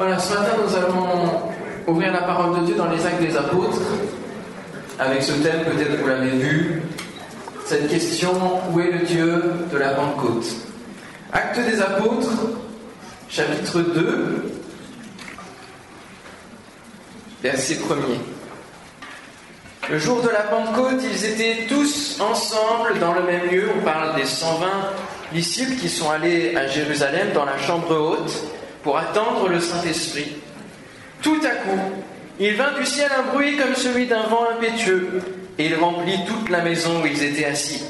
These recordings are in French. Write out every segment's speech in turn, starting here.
Voilà, ce matin nous allons ouvrir la parole de Dieu dans les actes des apôtres, avec ce thème, peut-être vous l'avez vu, cette question, où est le Dieu de la Pentecôte? Actes des apôtres, chapitre 2, verset 1er. Le jour de la Pentecôte, ils étaient tous ensemble dans le même lieu. On parle des 120 disciples qui sont allés à Jérusalem dans la chambre haute pour attendre le Saint-Esprit. Tout à coup, il vint du ciel un bruit comme celui d'un vent impétueux, et il remplit toute la maison où ils étaient assis.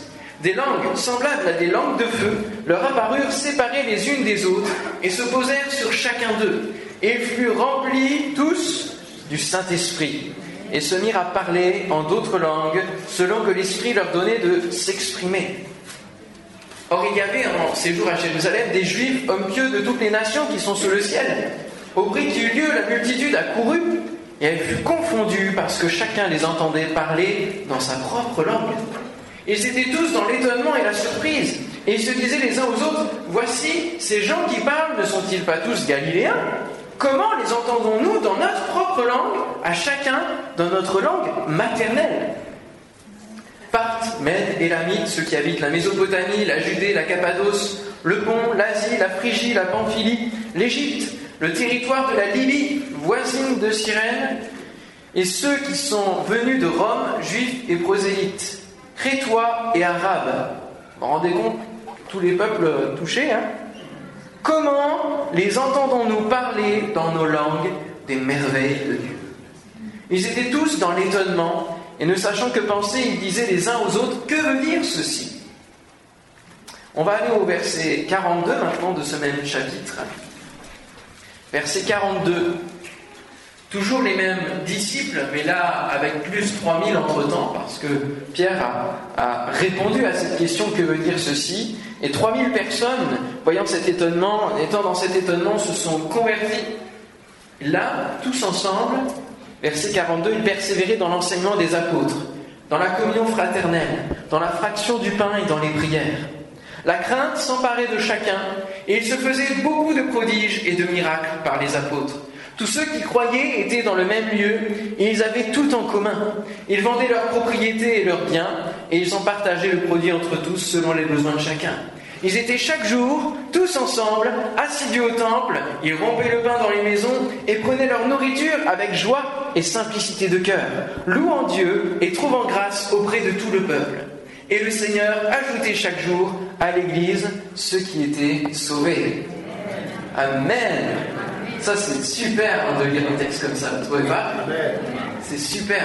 Des langues, semblables à des langues de feu, leur apparurent séparées les unes des autres, et se posèrent sur chacun d'eux. Et ils furent remplis tous du Saint-Esprit, et se mirent à parler en d'autres langues, selon que l'Esprit leur donnait de s'exprimer. Or, il y avait en séjour à Jérusalem des Juifs, hommes pieux de toutes les nations qui sont sous le ciel. Au bruit qui eut lieu, la multitude accourut et elle fut confondue parce que chacun les entendait parler dans sa propre langue. Ils étaient tous dans l'étonnement et la surprise. Et ils se disaient les uns aux autres, voici, ces gens qui parlent ne sont-ils pas tous galiléens? Comment les entendons-nous dans notre propre langue, à chacun dans notre langue maternelle? Parthes, Mèdes, Élamites, ceux qui habitent la Mésopotamie, la Judée, la Cappadoce, le Pont, l'Asie, la Phrygie, la Pamphylie, l'Égypte, le territoire de la Libye, voisine de Cyrène, et ceux qui sont venus de Rome, juifs et prosélytes, crétois et arabes. Vous vous rendez compte Tous les peuples touchés, hein? Comment les entendons-nous parler dans nos langues des merveilles de Dieu? Ils étaient tous dans l'étonnement et ne sachant que penser, ils disaient les uns aux autres, que veut dire ceci? On va aller au verset 42 maintenant de ce même chapitre. Verset 42. Toujours les mêmes disciples, mais là avec plus 3000 entre-temps, parce que Pierre a, a, répondu à cette question que veut dire ceci, et 3000 personnes, voyant cet étonnement, étant dans cet étonnement, se sont convertis. Là, tous ensemble, verset 42, ils persévéraient dans l'enseignement des apôtres, dans la communion fraternelle, dans la fraction du pain et dans les prières. La crainte s'emparait de chacun, et il se faisait beaucoup de prodiges et de miracles par les apôtres. Tous ceux qui croyaient étaient dans le même lieu et ils avaient tout en commun. Ils vendaient leurs propriétés et leurs biens et ils en partageaient le produit entre tous selon les besoins de chacun. Ils étaient chaque jour, tous ensemble, assidus au temple, ils rompaient le pain dans les maisons et prenaient leur nourriture avec joie et simplicité de cœur, louant Dieu et trouvant grâce auprès de tout le peuple. Et le Seigneur ajoutait chaque jour à l'Église ceux qui étaient sauvés. Amen. Ça, c'est super de lire un texte comme ça, vous trouvez pas C'est super.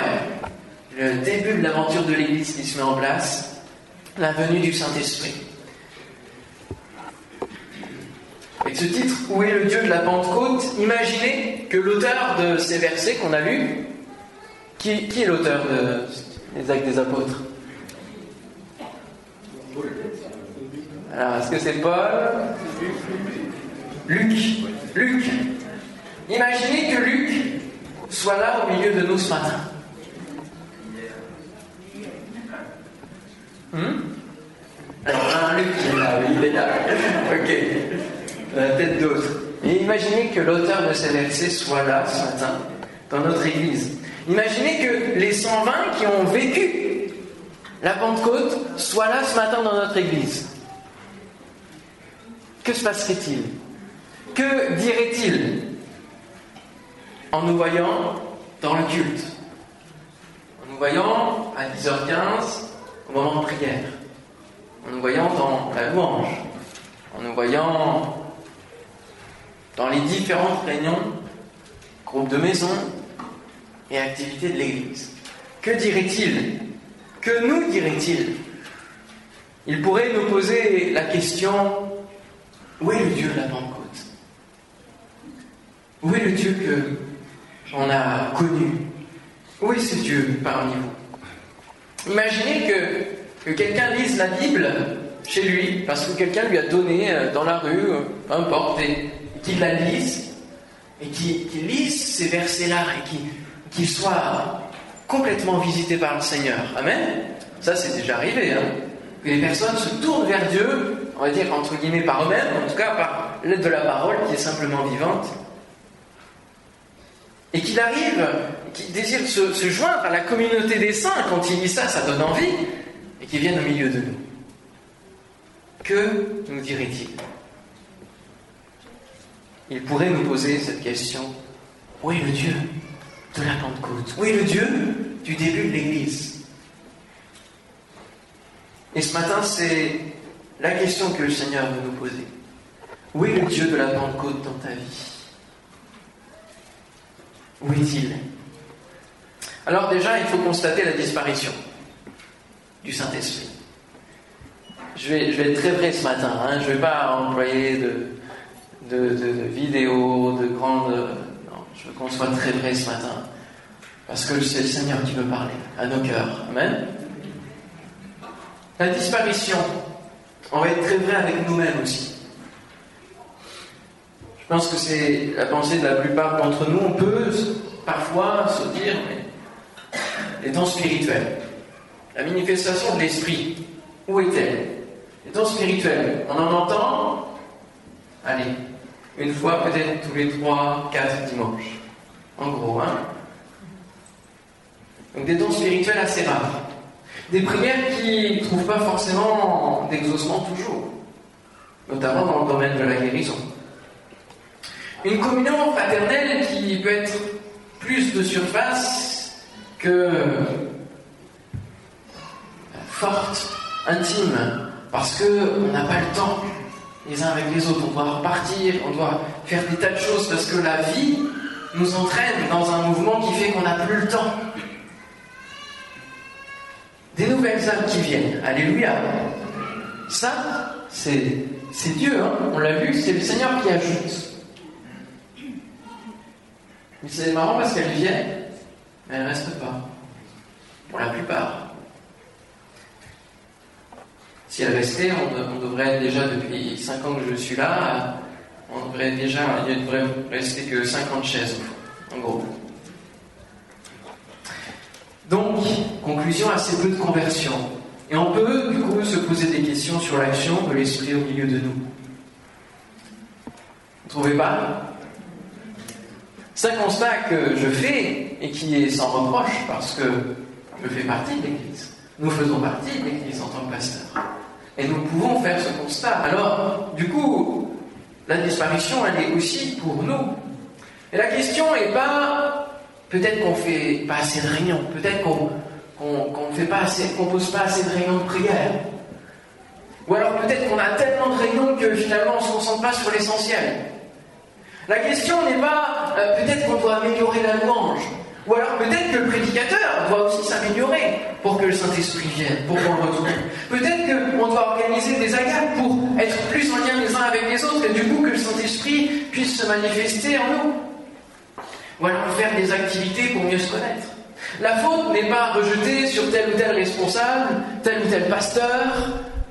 Le début de l'aventure de l'Église qui se met en place, la venue du Saint-Esprit. Avec ce titre, Où est le Dieu de la Pentecôte Imaginez que l'auteur de ces versets qu'on a lus, qui, est l'auteur de, des Actes des Apôtres? Alors, est-ce que c'est Paul? Luc Luc Imaginez que Luc soit là au milieu de nous ce matin. Hmm? Alors, Luc il est là, il est là. Ok. Euh, Peut-être d'autres. Et imaginez que l'auteur de ces versets soit là ce matin, dans notre église. Imaginez que les 120 qui ont vécu la Pentecôte soient là ce matin dans notre église. Que se passerait-il? Que dirait-il en nous voyant dans le culte, en nous voyant à 10h15 au moment de prière, en nous voyant dans la louange, en nous voyant dans les différentes réunions, groupes de maison et activités de l'Église. Que dirait-il Que nous dirait-il Il pourrait nous poser la question où est le Dieu de la Pentecôte? Où est le Dieu que on a connu? Où est ce Dieu parmi vous? Imaginez que, que quelqu'un lise la Bible chez lui, parce que quelqu'un lui a donné dans la rue, peu importe, et qu'il la lise, et qu'il qu lise ces versets-là, et qu'il qu soit complètement visité par le Seigneur. Amen Ça, c'est déjà arrivé. Hein que les personnes se tournent vers Dieu, on va dire entre guillemets par eux-mêmes, en tout cas par l'aide de la parole qui est simplement vivante, et qu'il arrive, qu'il désire se, se, joindre à la communauté des saints, quand il lit ça, ça donne envie, et qu'il vienne au milieu de nous. Que nous dirait-il Il pourrait nous poser cette question, où est le Dieu de la Pentecôte Où est le Dieu du début de l'Église? Et ce matin, c'est la question que le Seigneur veut nous poser. Où est le Dieu de la Pentecôte dans ta vie? Où est-il? Alors déjà, il faut constater la disparition du Saint-Esprit. Je vais, je vais, être très vrai ce matin, hein. je ne vais pas employer de, de, vidéos, de grandes... Non, je veux qu'on soit très vrai ce matin. Parce que c'est le Seigneur qui veut parler à nos cœurs. Amen. La disparition, on va être très vrai avec nous-mêmes aussi. Je pense que c'est la pensée de la plupart d'entre nous. On peut parfois se dire, mais les dons spirituels, la manifestation de l'esprit, où est-elle? Les dons spirituels, on en entend, allez, une fois peut-être tous les trois, quatre dimanches. En gros, hein Donc des dons spirituels assez rares. Des prières qui ne trouvent pas forcément d'exaucement toujours, notamment dans le domaine de la guérison. Une communion fraternelle qui peut être plus de surface que forte, intime, parce qu'on n'a pas le temps les uns avec les autres. On doit repartir, on doit faire des tas de choses parce que la vie nous entraîne dans un mouvement qui fait qu'on n'a plus le temps. Des nouvelles âmes qui viennent. Alléluia. Ça, c'est, Dieu, hein. on l'a vu, c'est le Seigneur qui ajoute. Mais c'est marrant parce qu'elles viennent, mais elles ne restent pas. Pour la plupart. Si elles restaient, on, devrait déjà, depuis 5 ans que je suis là, on devrait déjà, il ne devrait rester que 50 chaises, en gros. Donc, conclusion, assez peu de conversion. Et on peut, du coup, se poser des questions sur l'action de l'Esprit au milieu de nous. Vous ne trouvez pas? C'est un constat que je fais et qui est sans reproche parce que je fais partie de l'Église. Nous faisons partie de l'Église en tant que pasteur. Et nous pouvons faire ce constat. Alors, du coup, la disparition, elle est aussi pour nous. Et la question n'est pas peut-être qu'on fait pas assez de réunions, peut-être qu'on pas assez, qu'on pose pas assez de réunions de prière. Ou alors peut-être qu'on a tellement de réunions que finalement on ne se concentre pas sur l'essentiel. La question n'est pas euh, peut-être qu'on doit améliorer la louange, ou alors peut-être que le prédicateur doit aussi s'améliorer pour que le Saint-Esprit vienne, pour qu'on le retrouve. Peut-être qu'on doit organiser des agates pour être plus en lien les uns avec les autres et du coup que le Saint-Esprit puisse se manifester en nous. Ou alors faire des activités pour mieux se connaître. La faute n'est pas rejetée sur tel ou tel responsable, tel ou tel pasteur,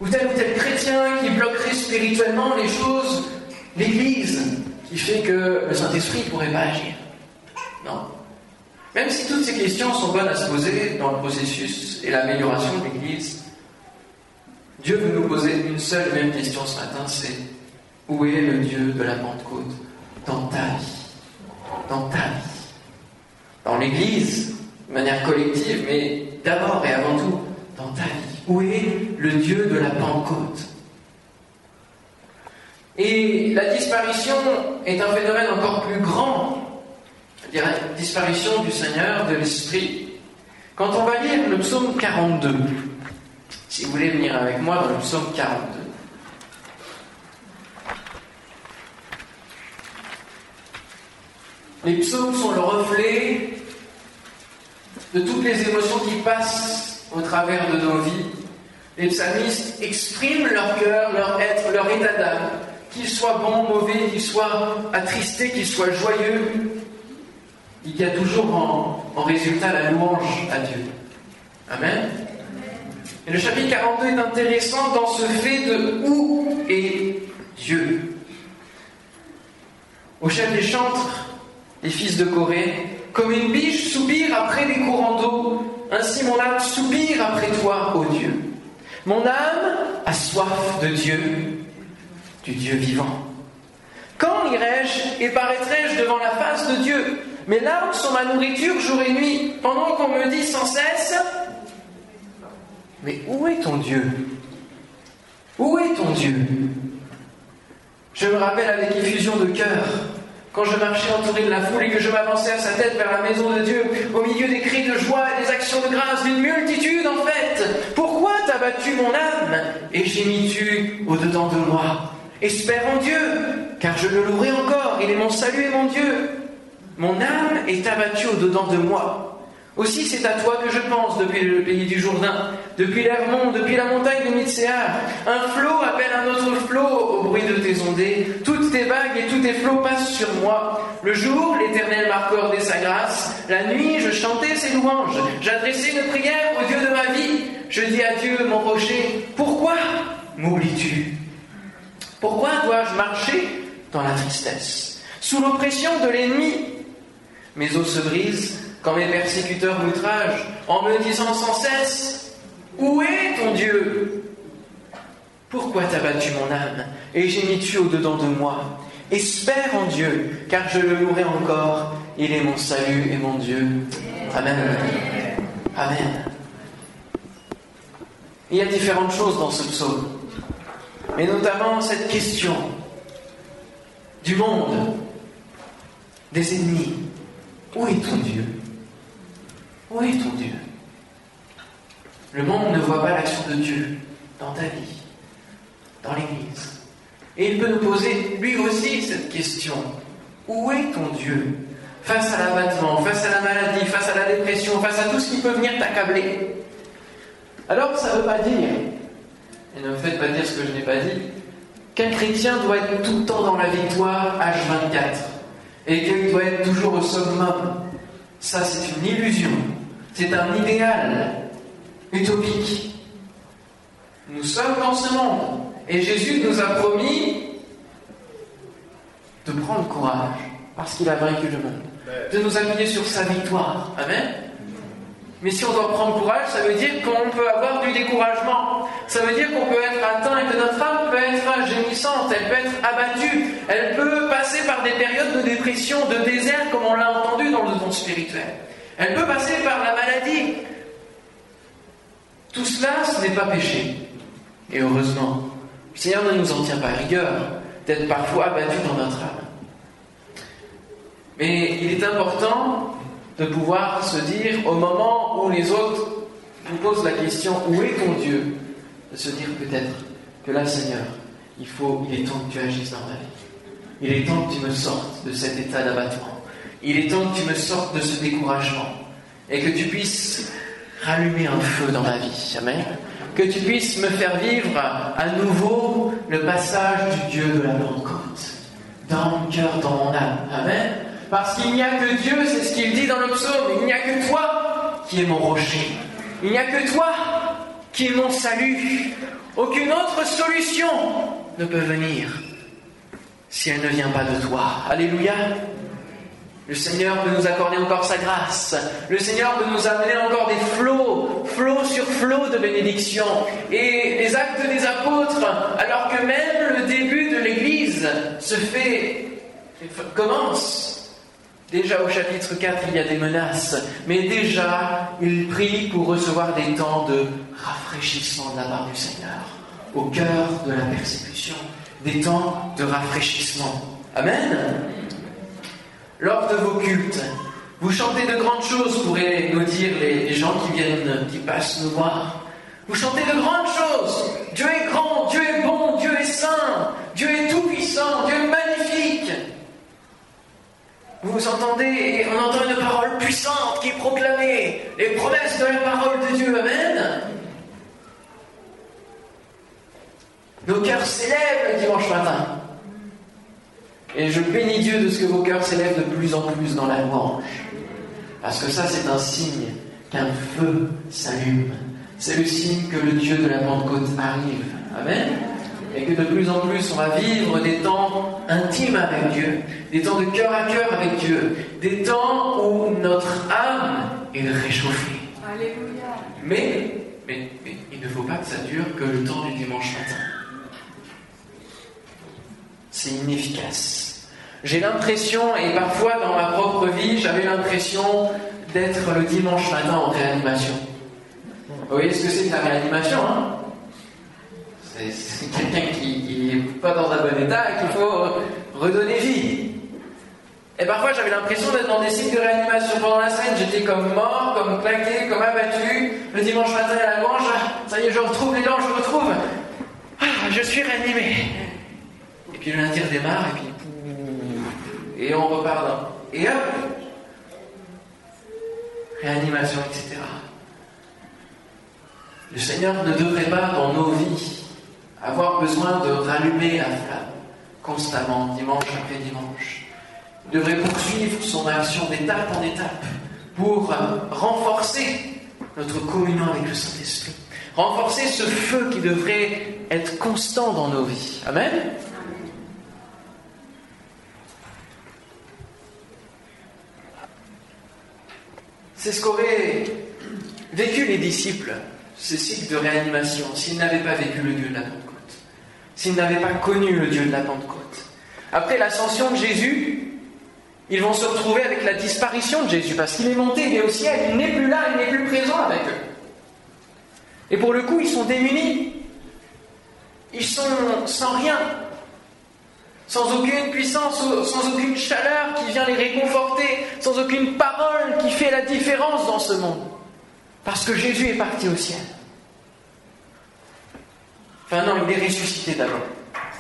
ou tel ou tel chrétien qui bloquerait spirituellement les choses, l'Église, qui fait que le Saint-Esprit ne pourrait pas agir. Non. Même si toutes ces questions sont bonnes à se poser dans le processus et l'amélioration de l'Église, Dieu veut nous poser une seule et même question ce matin, c'est où est le Dieu de la Pentecôte dans ta vie? Dans ta vie. Dans l'Église, de manière collective, mais d'abord et avant tout, dans ta vie. Où est le Dieu de la Pentecôte? Et la disparition est un phénomène encore plus grand, disparition du Seigneur, de l'Esprit. Quand on va lire le psaume 42, si vous voulez venir avec moi dans le psaume 42, les psaumes sont le reflet de toutes les émotions qui passent au travers de nos vies. Les psalmistes expriment leur cœur, leur être, leur état d'âme qu'il soit bon, mauvais, qu'il soit attristé, qu'il soit joyeux, il y a toujours en, résultat la louange à Dieu. Amen. Et le chapitre 42 est intéressant dans ce fait de où est Dieu. Au chef des chantres, les fils de Corée, comme une biche soupire après des courants d'eau, ainsi mon âme soupire après toi, ô Dieu. Mon âme a soif de Dieu, du Dieu vivant. Quand irai-je et paraîtrai-je devant la face de Dieu? Mes larmes sont ma nourriture jour et nuit, pendant qu'on me dit sans cesse Mais où est ton Dieu? Où est ton Dieu? Je me rappelle avec effusion de cœur quand je marchais entouré de la foule et que je m'avançais à sa tête vers la maison de Dieu, au milieu des cris de joie et des actions de grâce d'une multitude en fait. Pourquoi t'as battu mon âme? Et gémis-tu au-dedans de moi? Espère en Dieu, car je le louerai encore, il est mon salut et mon Dieu. Mon âme est abattue au-dedans de moi. Aussi, c'est à toi que je pense depuis le pays du Jourdain, depuis l'Hermont, depuis la montagne de Mitséar. Un flot appelle un autre flot au bruit de tes ondées. Toutes tes vagues et tous tes flots passent sur moi. Le jour, l'Éternel m'a accordé sa grâce. La nuit, je chantais ses louanges. J'adressais une prière au Dieu de ma vie. Je dis à Dieu, mon rocher, pourquoi m'oublies-tu? Pourquoi dois-je marcher dans la tristesse, sous l'oppression de l'ennemi Mes os se brisent quand mes persécuteurs m'outragent en me disant sans cesse Où est ton Dieu? Pourquoi t'as battu mon âme et gémis-tu au-dedans de moi? Espère en Dieu, car je le louerai encore. Il est mon salut et mon Dieu. Amen. Amen. Il y a différentes choses dans ce psaume, mais notamment cette question du monde, des ennemis. Où est ton Dieu? Où est ton Dieu? Le monde ne voit pas l'action de Dieu dans ta vie, dans l'Église. Et il peut nous poser lui aussi cette question. Où est ton Dieu? Face à l'abattement, face à la maladie, face à la dépression, face à tout ce qui peut venir t'accabler. Alors ça ne veut pas dire, et ne me faites pas dire ce que je n'ai pas dit, qu'un chrétien doit être tout le temps dans la victoire H24 et qu'il doit être toujours au summum. Ça, c'est une illusion. C'est un idéal utopique. Nous sommes dans ce monde et Jésus nous a promis de prendre courage parce qu'il a vaincu le monde, de nous appuyer sur sa victoire. Amen. Mais si on doit prendre courage, ça veut dire qu'on peut avoir du découragement. Ça veut dire qu'on peut être atteint et que notre âme peut être gémissante, elle peut être abattue, elle peut passer par des périodes de dépression, de désert, comme on l'a entendu dans le monde spirituel. Elle peut passer par la maladie. Tout cela, ce n'est pas péché. Et heureusement, le Seigneur ne nous en tient pas rigueur d'être parfois abattu dans notre âme. Mais il est important de pouvoir se dire, au moment où les autres vous posent la question où est ton Dieu de se dire peut-être que là, Seigneur, il faut, il est temps que tu agisses dans ma vie. Il est temps que tu me sortes de cet état d'abattement. Il est temps que tu me sortes de ce découragement et que tu puisses rallumer un feu dans ma vie. Amen. Que tu puisses me faire vivre à nouveau le passage du Dieu de la Pentecôte dans mon cœur, dans mon âme. Amen. Parce qu'il n'y a que Dieu, c'est ce qu'il dit dans le psaume, il n'y a que toi qui es mon rocher. Il n'y a que toi qui es mon salut. Aucune autre solution ne peut venir si elle ne vient pas de toi. Alléluia. Le Seigneur peut nous accorder encore sa grâce. Le Seigneur peut nous amener encore des flots, flots sur flots de bénédiction. Et les actes des apôtres, alors que même le début de l'Église se fait, commence. Déjà au chapitre 4, il y a des menaces, mais déjà, il prie pour recevoir des temps de rafraîchissement de la part du Seigneur, au cœur de la persécution, des temps de rafraîchissement. Amen. Lors de vos cultes, vous chantez de grandes choses, pourraient nous dire les, gens qui viennent, qui passent nous voir. Vous chantez de grandes choses. Dieu est grand, Dieu est bon, Dieu est saint, Dieu est tout-puissant, Dieu est magnifique. Vous entendez et on entend une parole puissante qui est proclamée, les promesses de la parole de Dieu. Amen. Nos cœurs s'élèvent le dimanche matin. Et je bénis Dieu de ce que vos cœurs s'élèvent de plus en plus dans la louange. Parce que ça, c'est un signe qu'un feu s'allume. C'est le signe que le Dieu de la Pentecôte arrive. Amen. Et que de plus en plus, on va vivre des temps intimes avec Dieu, des temps de cœur à cœur avec Dieu, des temps où notre âme est réchauffée. Alléluia. Mais, mais, mais il ne faut pas que ça dure que le temps du dimanche matin. C'est inefficace. J'ai l'impression, et parfois dans ma propre vie, j'avais l'impression d'être le dimanche matin en réanimation. Vous voyez ce que c'est que la réanimation hein? C'est quelqu'un qui n'est pas dans un bon état et qu'il faut redonner vie. Et parfois j'avais l'impression d'être dans des cycles de réanimation pendant la semaine. J'étais comme mort, comme claqué, comme abattu. Le dimanche matin à la manche, ça y est, je retrouve l'élan, je retrouve. Ah, je suis réanimé. Et puis le lundi redémarre et puis. Et on repart Et hop Réanimation, etc. Le Seigneur ne devrait pas, dans nos vies, avoir besoin de rallumer la flamme constamment, dimanche après dimanche. Il devrait poursuivre son action d'étape en étape pour renforcer notre communion avec le Saint-Esprit, renforcer ce feu qui devrait être constant dans nos vies. Amen? C'est ce qu'auraient vécu les disciples, ce cycle de réanimation, s'ils n'avaient pas vécu le Dieu de la Pentecôte, s'ils n'avaient pas connu le Dieu de la Pentecôte. Après l'ascension de Jésus, ils vont se retrouver avec la disparition de Jésus, parce qu'il est monté, il est au ciel, il n'est plus là, il n'est plus présent avec eux. Et pour le coup, ils sont démunis. Ils sont sans rien, sans aucune puissance, sans aucune chaleur qui vient les réconforter, sans aucune parole qui fait la différence dans ce monde. Parce que Jésus est parti au ciel. Enfin non, il est ressuscité d'abord.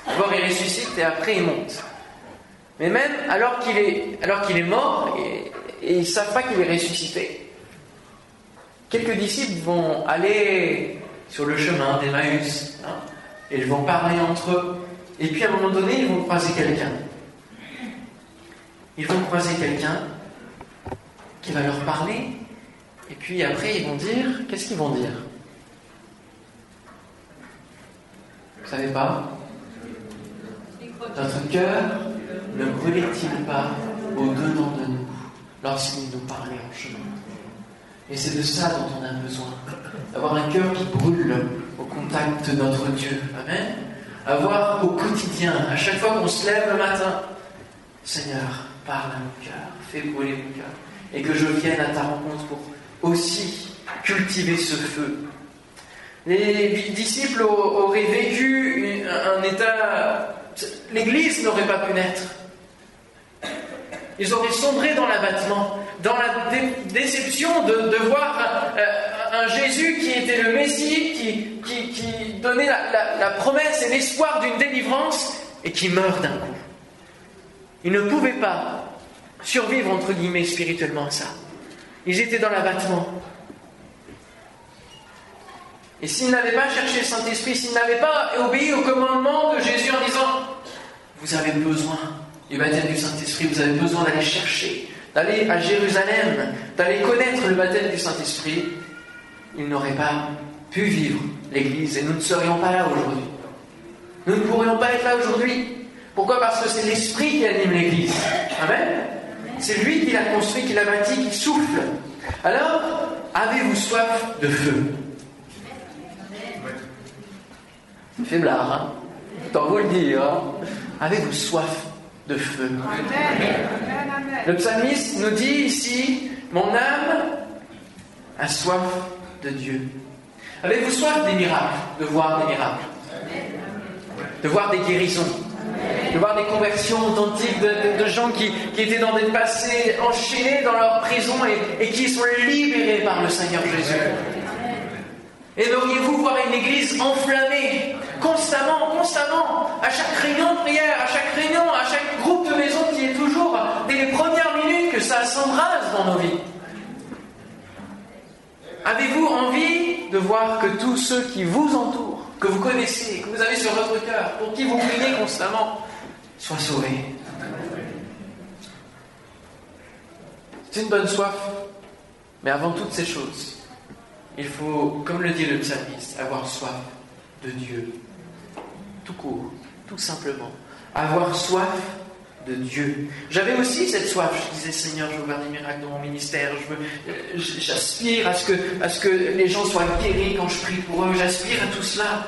D'abord il ressuscite et après il monte. Mais même alors qu'il est, alors qu'il est mort et, ils ne savent pas qu'il est ressuscité, quelques disciples vont aller sur le chemin d'Emmaüs hein, et ils vont parler entre eux. Et puis à un moment donné, ils vont croiser quelqu'un. Ils vont croiser quelqu'un qui va leur parler. Et puis après, ils vont dire, qu'est-ce qu'ils vont dire? Vous savez pas Notre cœur ne brûlait-il pas au-dedans de nous lorsqu'il nous parlait en chemin Et c'est de ça dont on a besoin. D'avoir un cœur qui brûle au contact de notre Dieu. Amen avoir au quotidien, à chaque fois qu'on se lève le matin, Seigneur, parle à mon cœur, fais brûler mon cœur, et que je vienne à ta rencontre pour aussi cultiver ce feu. Les disciples auraient vécu un état... L'Église n'aurait pas pu naître. Ils auraient sombré dans l'abattement, dans la déception de, voir un Jésus qui était le Messie, qui, donnait la, promesse et l'espoir d'une délivrance, et qui meurt d'un coup. Ils ne pouvaient pas survivre, entre guillemets, spirituellement à ça. Ils étaient dans l'abattement. Et s'ils n'avaient pas cherché le Saint-Esprit, s'ils n'avaient pas obéi au commandement de Jésus en disant, vous avez besoin du baptême du Saint-Esprit, vous avez besoin d'aller chercher, d'aller à Jérusalem, d'aller connaître le baptême du Saint-Esprit, ils n'auraient pas pu vivre l'Église et nous ne serions pas là aujourd'hui. Nous ne pourrions pas être là aujourd'hui. Pourquoi? Parce que c'est l'Esprit qui anime l'Église. Amen? C'est lui qui l'a construit, qui l'a bâti, qui souffle. Alors, avez-vous soif de feu? Faiblard, hein Tant vous le dire. Hein avez-vous soif de feu? Le psalmiste nous dit ici, mon âme a soif de Dieu. Avez-vous soif des miracles, de voir des miracles, de voir des guérisons, de voir des conversions authentiques de, gens qui, étaient dans des passés enchaînés dans leur prison et, et qui sont libérés par le Seigneur Jésus? Aimeriez-vous voir une église enflammée, constamment, constamment, à chaque réunion de prière, à chaque réunion, à chaque groupe de maison qui est toujours, dès les premières minutes, que ça s'embrase dans nos vies. Avez-vous envie de voir que tous ceux qui vous entourent, que vous connaissez, que vous avez sur votre cœur, pour qui vous priez constamment, soient sauvés? C'est une bonne soif, mais avant toutes ces choses, il faut, comme le dit le psalmiste, avoir soif de Dieu. Tout court, tout simplement. Avoir soif de Dieu. J'avais aussi cette soif. Je disais, Seigneur, je veux voir des miracles dans mon ministère. Euh, j'aspire à, ce que, à ce que les gens soient guéris quand je prie pour eux. J'aspire à tout cela.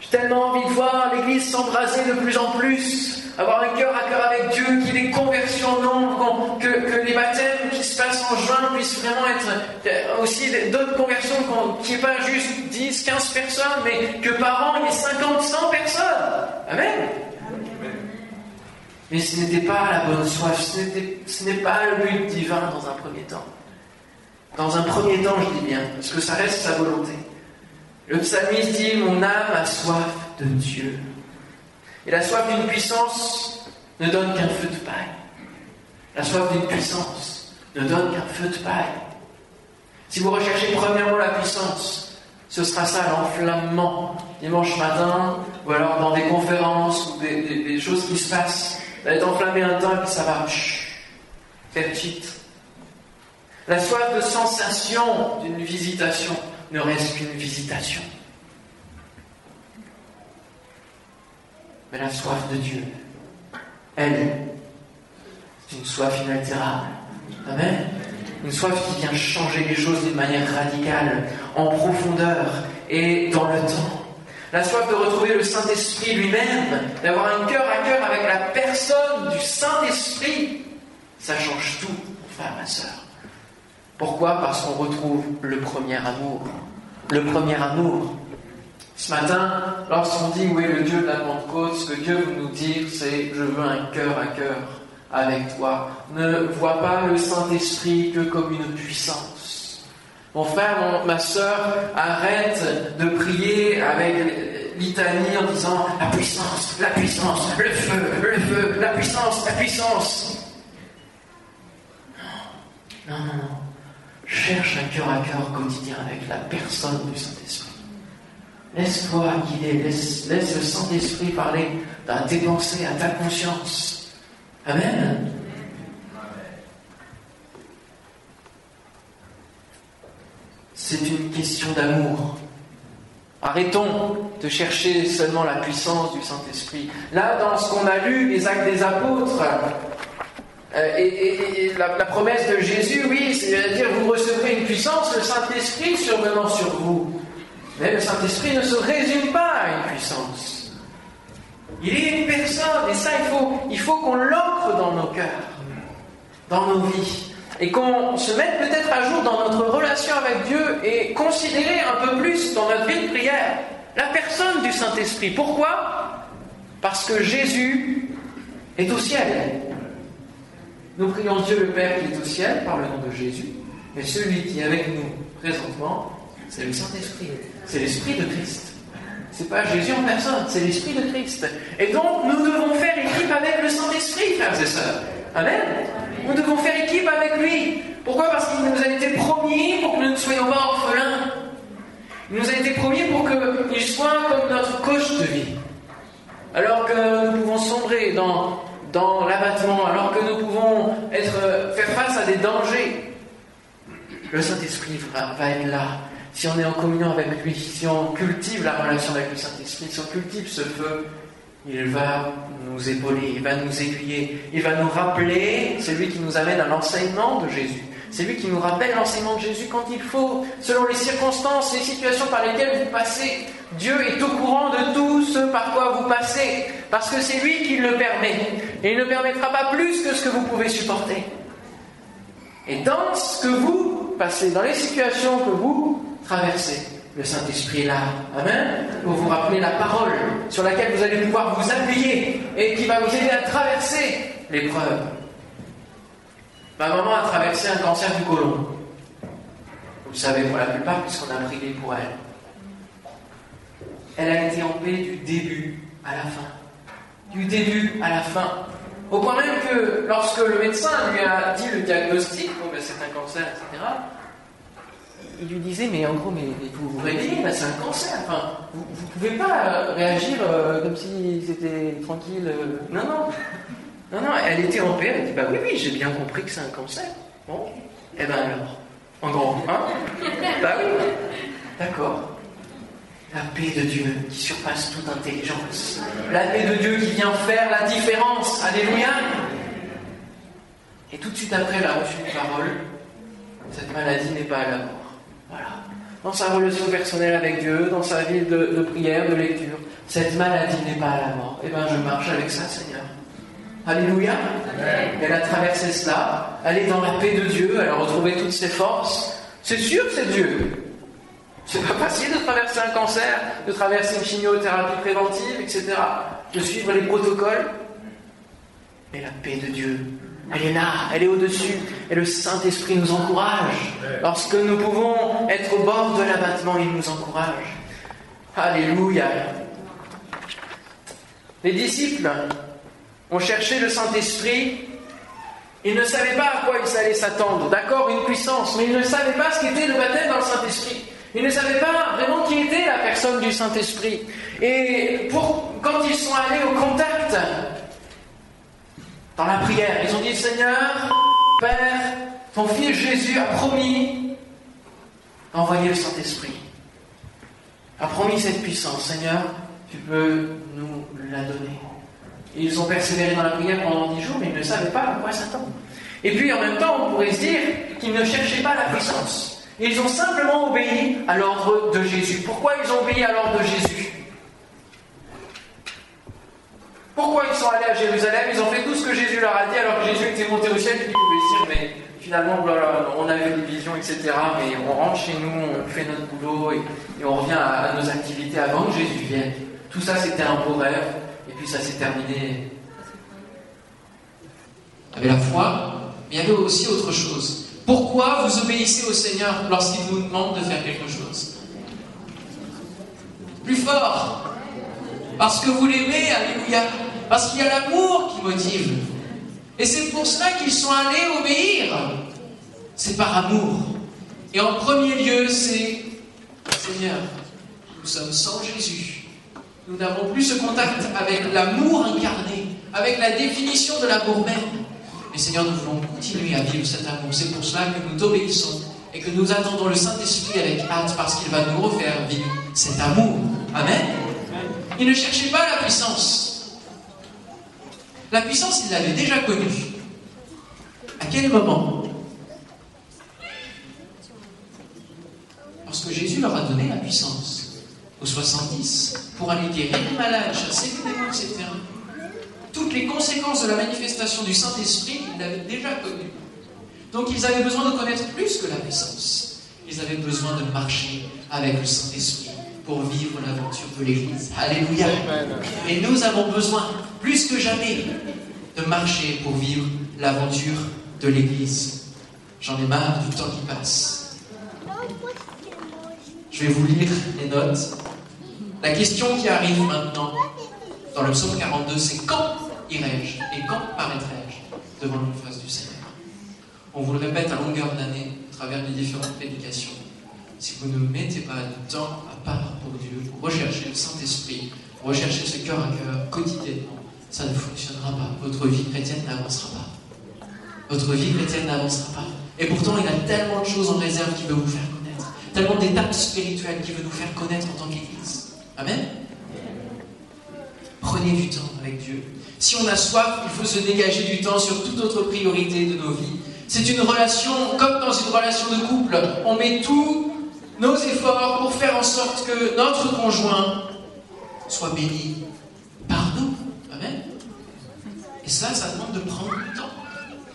J'ai tellement envie de voir l'Église s'embraser de plus en plus avoir un cœur à cœur avec Dieu, qu'il y ait des conversions nombre, que, les baptêmes qui se passent en juin puissent vraiment être aussi d'autres conversions, qu'il n'y ait pas juste 10, 15 personnes, mais que par an il y ait 50, 100 personnes. Amen. Mais ce n'était pas la bonne soif, ce n'est pas le but divin dans un premier temps. Dans un premier temps, je dis bien, parce que ça reste sa volonté. Le psalmiste dit Mon âme a soif de Dieu. Et la soif d'une puissance ne donne qu'un feu de paille. La soif d'une puissance ne donne qu'un feu de paille. Si vous recherchez premièrement la puissance, ce sera ça l'enflammement dimanche matin, ou alors dans des conférences ou des, choses qui se passent. Vous allez enflammé un temps et puis ça va faire cheat. La soif de sensation d'une visitation ne reste qu'une visitation. Mais la soif de Dieu, elle, c'est une soif inaltérable. Amen. Une soif qui vient changer les choses d'une manière radicale, en profondeur et dans le temps. La soif de retrouver le Saint-Esprit lui-même, d'avoir un cœur à cœur avec la personne du Saint-Esprit, ça change tout, mon frère, ma soeur. Pourquoi? Parce qu'on retrouve le premier amour. Le premier amour. Ce matin, lorsqu'on dit où est le Dieu de la Pentecôte, ce que Dieu veut nous dire, c'est je veux un cœur à cœur avec toi. Ne vois pas le Saint-Esprit que comme une puissance. Mon frère, ma soeur, arrête de prier avec litanie en disant la puissance, la puissance, le feu, le feu, la puissance, la puissance. Non, non, non. Cherche un cœur à cœur quotidien avec la personne du Saint-Esprit. Laisse-toi guider, laisse, le Saint-Esprit parler à tes pensées, à ta conscience. Amen. C'est une question d'amour. Arrêtons de chercher seulement la puissance du Saint-Esprit. Là, dans ce qu'on a lu, les actes des apôtres, euh, et, la, promesse de Jésus, oui, c'est-à-dire vous recevrez une puissance, le Saint-Esprit survenant sur vous. Mais le Saint-Esprit ne se résume pas à une puissance. Il est une personne, et ça, il faut, il faut qu'on l'ancre dans nos cœurs, dans nos vies, et qu'on se mette peut-être à jour dans notre relation avec Dieu et considérer un peu plus dans notre vie de prière la personne du Saint-Esprit. Pourquoi? Parce que Jésus est au ciel. Nous prions Dieu le Père qui est au ciel par le nom de Jésus, mais celui qui est avec nous présentement, c'est le Saint-Esprit, c'est l'Esprit de Christ. C'est pas Jésus en personne, c'est l'Esprit de Christ. Et donc, nous devons faire équipe avec le Saint-Esprit, frères et sœurs. Amen. Nous devons faire équipe avec lui. Pourquoi? Parce qu'il nous a été promis pour que nous ne soyons pas orphelins. Il nous a été promis pour qu'il soit comme notre coach de vie. Alors que nous pouvons sombrer dans dans l'abattement, alors que nous pouvons être, faire face à des dangers, le Saint-Esprit va, être là. Si on est en communion avec lui, si on cultive la relation avec le Saint-Esprit, si on cultive ce feu, il va nous épauler, il va nous aiguiller, il va nous rappeler, c'est lui qui nous amène à l'enseignement de Jésus. C'est lui qui nous rappelle l'enseignement de Jésus quand il faut, selon les circonstances, les situations par lesquelles vous passez. Dieu est au courant de tout ce par quoi vous passez, parce que c'est lui qui le permet. Et il ne permettra pas plus que ce que vous pouvez supporter. Et dans ce que vous passez, dans les situations que vous traversez, le Saint-Esprit là. Amen. Pour vous rappeler la parole sur laquelle vous allez pouvoir vous appuyer et qui va vous aider à traverser l'épreuve. Ma maman a traversé un cancer du côlon. Vous le savez pour la plupart, puisqu'on a prié pour elle. Elle a été en paix du début à la fin. Du début à la fin. Au point même que lorsque le médecin lui a dit le diagnostic, bon ben c'est un cancer, etc., il lui disait, mais en gros, mais, vous vous réveillez, ben, c'est un cancer. Enfin, vous ne pouvez pas réagir euh, comme si c'était tranquille. Euh. non, non. Non, non, elle était en paix, elle dit, bah oui, oui, j'ai bien compris que c'est un cancer. Bon, eh ben alors, en grand, hein Bah oui, d'accord. La paix de Dieu qui surpasse toute intelligence. La paix de Dieu qui vient faire la différence. Alléluia. Et tout de suite après, elle a reçu une parole. Cette maladie n'est pas à la mort. Dans sa relation personnelle avec Dieu, dans sa vie de, prière, de lecture, cette maladie n'est pas à la mort. Eh bien, je marche avec ça, Seigneur. Alléluia. Elle a traversé cela. Elle est dans la paix de Dieu. Elle a retrouvé toutes ses forces. C'est sûr que c'est Dieu. C'est pas facile de traverser un cancer, de traverser une chimiothérapie préventive, etc. De suivre les protocoles. Mais la paix de Dieu, elle est là, elle est au-dessus. Et le Saint-Esprit nous encourage. Lorsque nous pouvons être au bord de l'abattement, il nous encourage. Alléluia. Les disciples ont cherché le Saint-Esprit. Ils ne savaient pas à quoi ils allaient s'attendre. D'accord, une puissance, mais ils ne savaient pas ce qu'était le baptême dans le Saint-Esprit. Ils ne savaient pas vraiment qui était la personne du Saint-Esprit. Et quand ils sont allés au contact, dans la prière, ils ont dit Seigneur, Père, ton fils Jésus a promis d'envoyer le Saint-Esprit. A promis cette puissance. Seigneur, tu peux nous la donner. Ils ont persévéré dans la prière pendant dix jours, mais ils ne savaient pas à quoi s'attendre. Et puis en même temps, on pourrait se dire qu'ils ne cherchaient pas la puissance. Ils ont simplement obéi à l'ordre de Jésus. Pourquoi ils ont obéi à l'ordre de Jésus? Pourquoi ils sont allés à Jérusalem? Ils ont fait tout ce que Jésus leur a dit alors que Jésus était monté au ciel ils pouvaient se dire mais finalement on a eu des visions, etc. Mais on rentre chez nous, on fait notre boulot et, on revient à, nos activités avant que Jésus vienne. Tout ça c'était un beau rêve et puis ça s'est terminé. Il y avait la foi, mais il y avait aussi autre chose. Pourquoi vous obéissez au Seigneur lorsqu'il vous demande de faire quelque chose? Plus fort. Parce que vous l'aimez, Alléluia. Parce qu'il y a l'amour qui motive. Et c'est pour cela qu'ils sont allés obéir. C'est par amour. Et en premier lieu, c'est Seigneur, nous sommes sans Jésus. Nous n'avons plus ce contact avec l'amour incarné, avec la définition de l'amour même. Mais Seigneur, nous voulons continuer à vivre cet amour. C'est pour cela que nous t'obéissons et que nous attendons le Saint-Esprit avec hâte parce qu'il va nous refaire vivre cet amour. Amen. Il ne cherchait pas la puissance. La puissance, il l'avait déjà connue. À quel moment Lorsque Jésus leur a donné la puissance aux 70 pour aller guérir les malades, chasser les démons, etc toutes les conséquences de la manifestation du Saint-Esprit, ils l'avaient déjà connues. Donc ils avaient besoin de connaître plus que la puissance. Ils avaient besoin de marcher avec le Saint-Esprit pour vivre l'aventure de l'Église. Alléluia. Et nous avons besoin, plus que jamais, de marcher pour vivre l'aventure de l'Église. J'en ai marre du temps qui passe. Je vais vous lire les notes. La question qui arrive maintenant dans le psaume 42, c'est quand irai-je et quand paraîtrai-je devant la face du Seigneur On vous le répète à longueur d'année, à travers les différentes prédications. Si vous ne mettez pas de temps à part pour Dieu, pour rechercher le Saint-Esprit, pour rechercher ce cœur à cœur quotidiennement, ça ne fonctionnera pas. Votre vie chrétienne n'avancera pas. Votre vie chrétienne n'avancera pas. Et pourtant, il a tellement de choses en réserve qu'il veut vous faire connaître. Tellement d'étapes spirituelles qu'il veut nous faire connaître en tant qu'Église. Amen Prenez du temps avec Dieu. Si on a soif, il faut se dégager du temps sur toute autre priorité de nos vies. C'est une relation, comme dans une relation de couple, on met tous nos efforts pour faire en sorte que notre conjoint soit béni par nous. Amen. Et ça, ça demande de prendre du temps.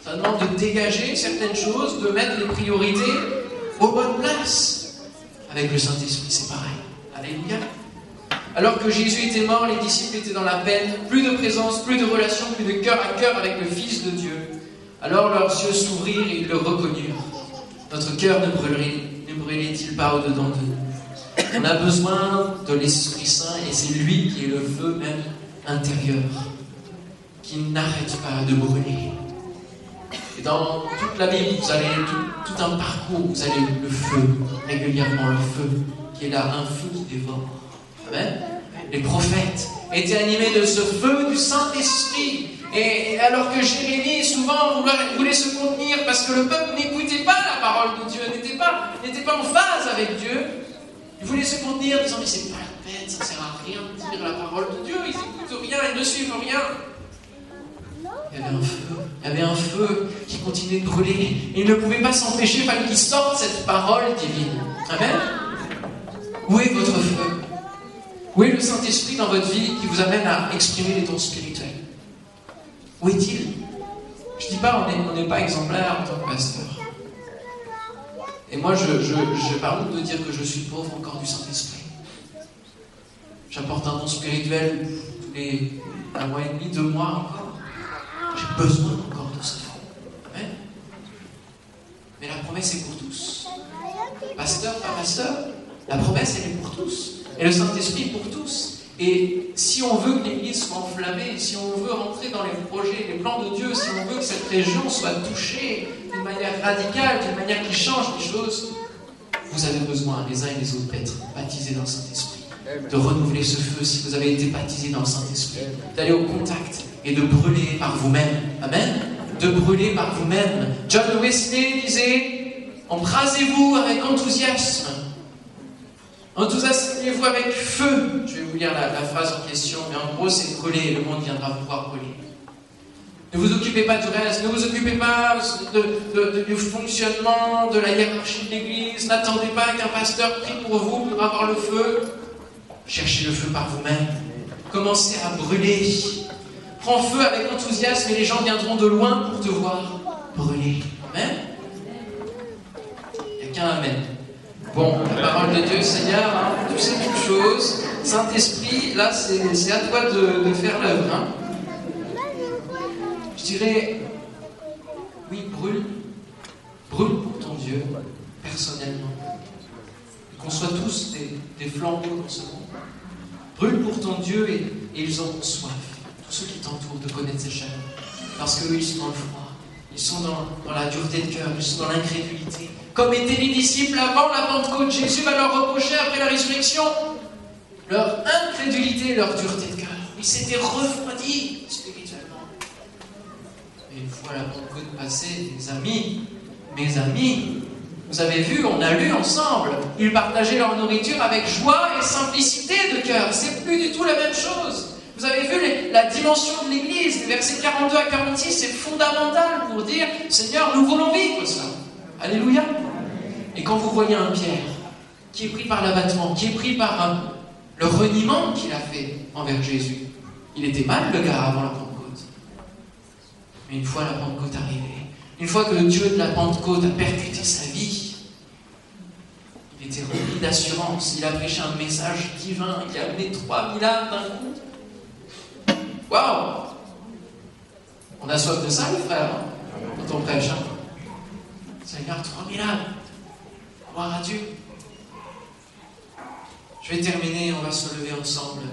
Ça demande de dégager certaines choses, de mettre les priorités aux bonnes places. Avec le Saint-Esprit, c'est pareil. Alléluia. Alors que Jésus était mort, les disciples étaient dans la peine, plus de présence, plus de relation, plus de cœur à cœur avec le Fils de Dieu. Alors leurs yeux s'ouvrirent et ils le reconnurent. Notre cœur ne brûlait-il pas au-dedans de nous? On a besoin de l'Esprit Saint et c'est lui qui est le feu même intérieur, qui n'arrête pas de brûler. Et dans toute la Bible, vous allez tout, tout un parcours, vous avez le feu, régulièrement le feu, qui est là, un feu qui dévore. Les prophètes étaient animés de ce feu du Saint-Esprit. Et alors que Jérémie, souvent, voulait se contenir parce que le peuple n'écoutait pas la parole de Dieu, n'était pas, pas en phase avec Dieu, il voulait se contenir, disant Mais c'est pas la peine, ça ne sert à rien de dire la parole de Dieu, ils n'écoutent rien, ils ne suivent rien. Il y avait un feu, il y avait un feu qui continuait de brûler. Et il ne pouvait pas s'empêcher, il fallait qu'il sorte cette parole divine. Amen Où est votre feu? Où est le Saint-Esprit dans votre vie qui vous amène à exprimer les dons spirituels? Où est-il? Je dis pas on n'est pas exemplaire en tant que pasteur. Et moi, je honte de dire que je suis pauvre encore du Saint-Esprit. J'apporte un don spirituel tous les un mois et demi, deux mois encore. J'ai besoin encore de ce Amen. Mais la promesse est pour tous. Pasteur, pas pasteur, la promesse, elle est pour tous. Et le Saint-Esprit pour tous. Et si on veut que l'Église soit enflammée, si on veut rentrer dans les projets, les plans de Dieu, si on veut que cette région soit touchée d'une manière radicale, d'une manière qui change les choses, vous avez besoin, les uns et les autres, d'être baptisés dans le Saint-Esprit, de renouveler ce feu si vous avez été baptisés dans le Saint-Esprit, d'aller au contact et de brûler par vous-même. Amen De brûler par vous-même. John Wesley disait Embrasez-vous avec enthousiasme Enthousiasmez-vous avec feu. Je vais vous lire la, phrase en question, mais en gros, c'est brûler, le monde viendra vous voir brûler. Ne vous occupez pas du reste, ne vous occupez pas du fonctionnement, de la hiérarchie de l'Église, n'attendez pas qu'un pasteur prie pour vous pour avoir le feu. Cherchez le feu par vous-même. Commencez à brûler. Prends feu avec enthousiasme et les gens viendront de loin pour te voir brûler. Amen Il n'y a qu'un Amen. Bon, la parole de Dieu, Seigneur, hein, tu sais toutes choses. Saint-Esprit, là, c'est à toi de, faire l'œuvre. Hein. Je dirais, oui, brûle. Brûle pour ton Dieu, personnellement. Qu'on soit tous des, flambeaux dans ce monde. Brûle pour ton Dieu et, ils auront soif. Tous ceux qui t'entourent de connaître ses chaînes. Parce qu'eux, ils sont dans le froid. Ils sont dans, dans la dureté de cœur. Ils sont dans l'incrédulité comme étaient les disciples avant la Pentecôte. Jésus va leur reprocher après la résurrection leur incrédulité leur dureté de cœur. Ils s'étaient refroidis spirituellement. Et une fois la Pentecôte passée, mes amis, mes amis, vous avez vu, on a lu ensemble, ils partageaient leur nourriture avec joie et simplicité de cœur. C'est plus du tout la même chose. Vous avez vu la dimension de l'Église, versets 42 à 46, c'est fondamental pour dire Seigneur, nous voulons vivre ça. Alléluia. Et quand vous voyez un Pierre qui est pris par l'abattement, qui est pris par le reniement qu'il a fait envers Jésus, il était mal le gars avant la Pentecôte. Mais une fois la Pentecôte arrivée, une fois que le Dieu de la Pentecôte a percuté sa vie, il était rempli d'assurance. Il a prêché un message divin qui a amené 3000 âmes d'un coup. Waouh On a soif de ça, les frères, quand on prêche. Hein Seigneur, 3000 âmes. Gloire à Dieu. Je vais terminer, on va se lever ensemble.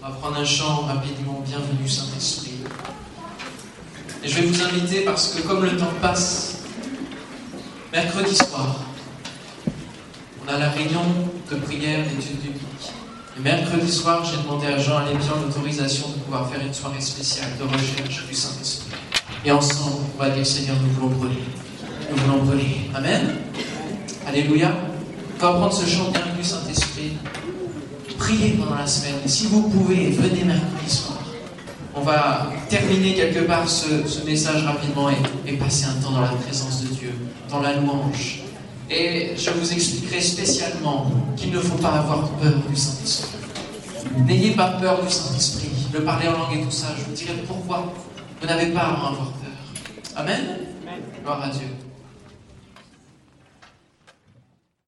On va prendre un chant rapidement. Bienvenue Saint-Esprit. Et je vais vous inviter parce que comme le temps passe, mercredi soir, on a la réunion de prière d'études bibliques. Mercredi soir, j'ai demandé à Jean Alébian l'autorisation de pouvoir faire une soirée spéciale de recherche du Saint-Esprit. Et ensemble, on va dire Seigneur, nous voulons brûler nous voulons brûler. Amen. Alléluia. On va prendre ce chant Bienvenue Saint-Esprit. Priez pendant la semaine. Si vous pouvez, venez mercredi soir. On va terminer quelque part ce, message rapidement et, passer un temps dans la présence de Dieu, dans la louange. Et je vous expliquerai spécialement qu'il ne faut pas avoir peur du Saint-Esprit. N'ayez pas peur du Saint-Esprit. Le parler en langue et tout ça, je vous dirai pourquoi vous n'avez pas à avoir peur. Amen? Gloire à Dieu.